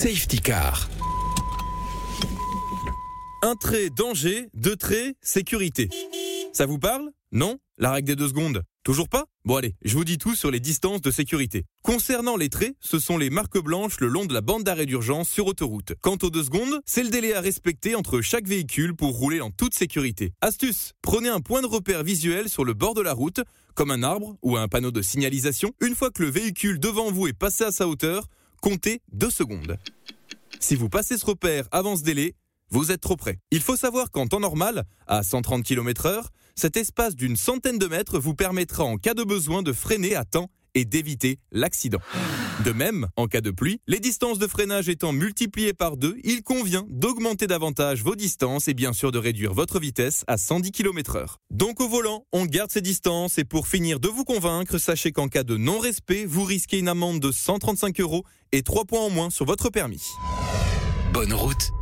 Safety Car. Un trait danger, deux traits sécurité. Ça vous parle? Non? La règle des deux secondes? Toujours pas? Bon allez, je vous dis tout sur les distances de sécurité. Concernant les traits, ce sont les marques blanches le long de la bande d'arrêt d'urgence sur autoroute. Quant aux deux secondes, c'est le délai à respecter entre chaque véhicule pour rouler en toute sécurité. Astuce Prenez un point de repère visuel sur le bord de la route, comme un arbre ou un panneau de signalisation. Une fois que le véhicule devant vous est passé à sa hauteur, comptez deux secondes. Si vous passez ce repère avant ce délai, vous êtes trop près. Il faut savoir qu'en temps normal, à 130 km heure, cet espace d'une centaine de mètres vous permettra en cas de besoin de freiner à temps et d'éviter l'accident. De même, en cas de pluie, les distances de freinage étant multipliées par deux, il convient d'augmenter davantage vos distances et bien sûr de réduire votre vitesse à 110 km heure. Donc au volant, on garde ces distances et pour finir de vous convaincre, sachez qu'en cas de non-respect, vous risquez une amende de 135 euros et 3 points en moins sur votre permis. Bonne route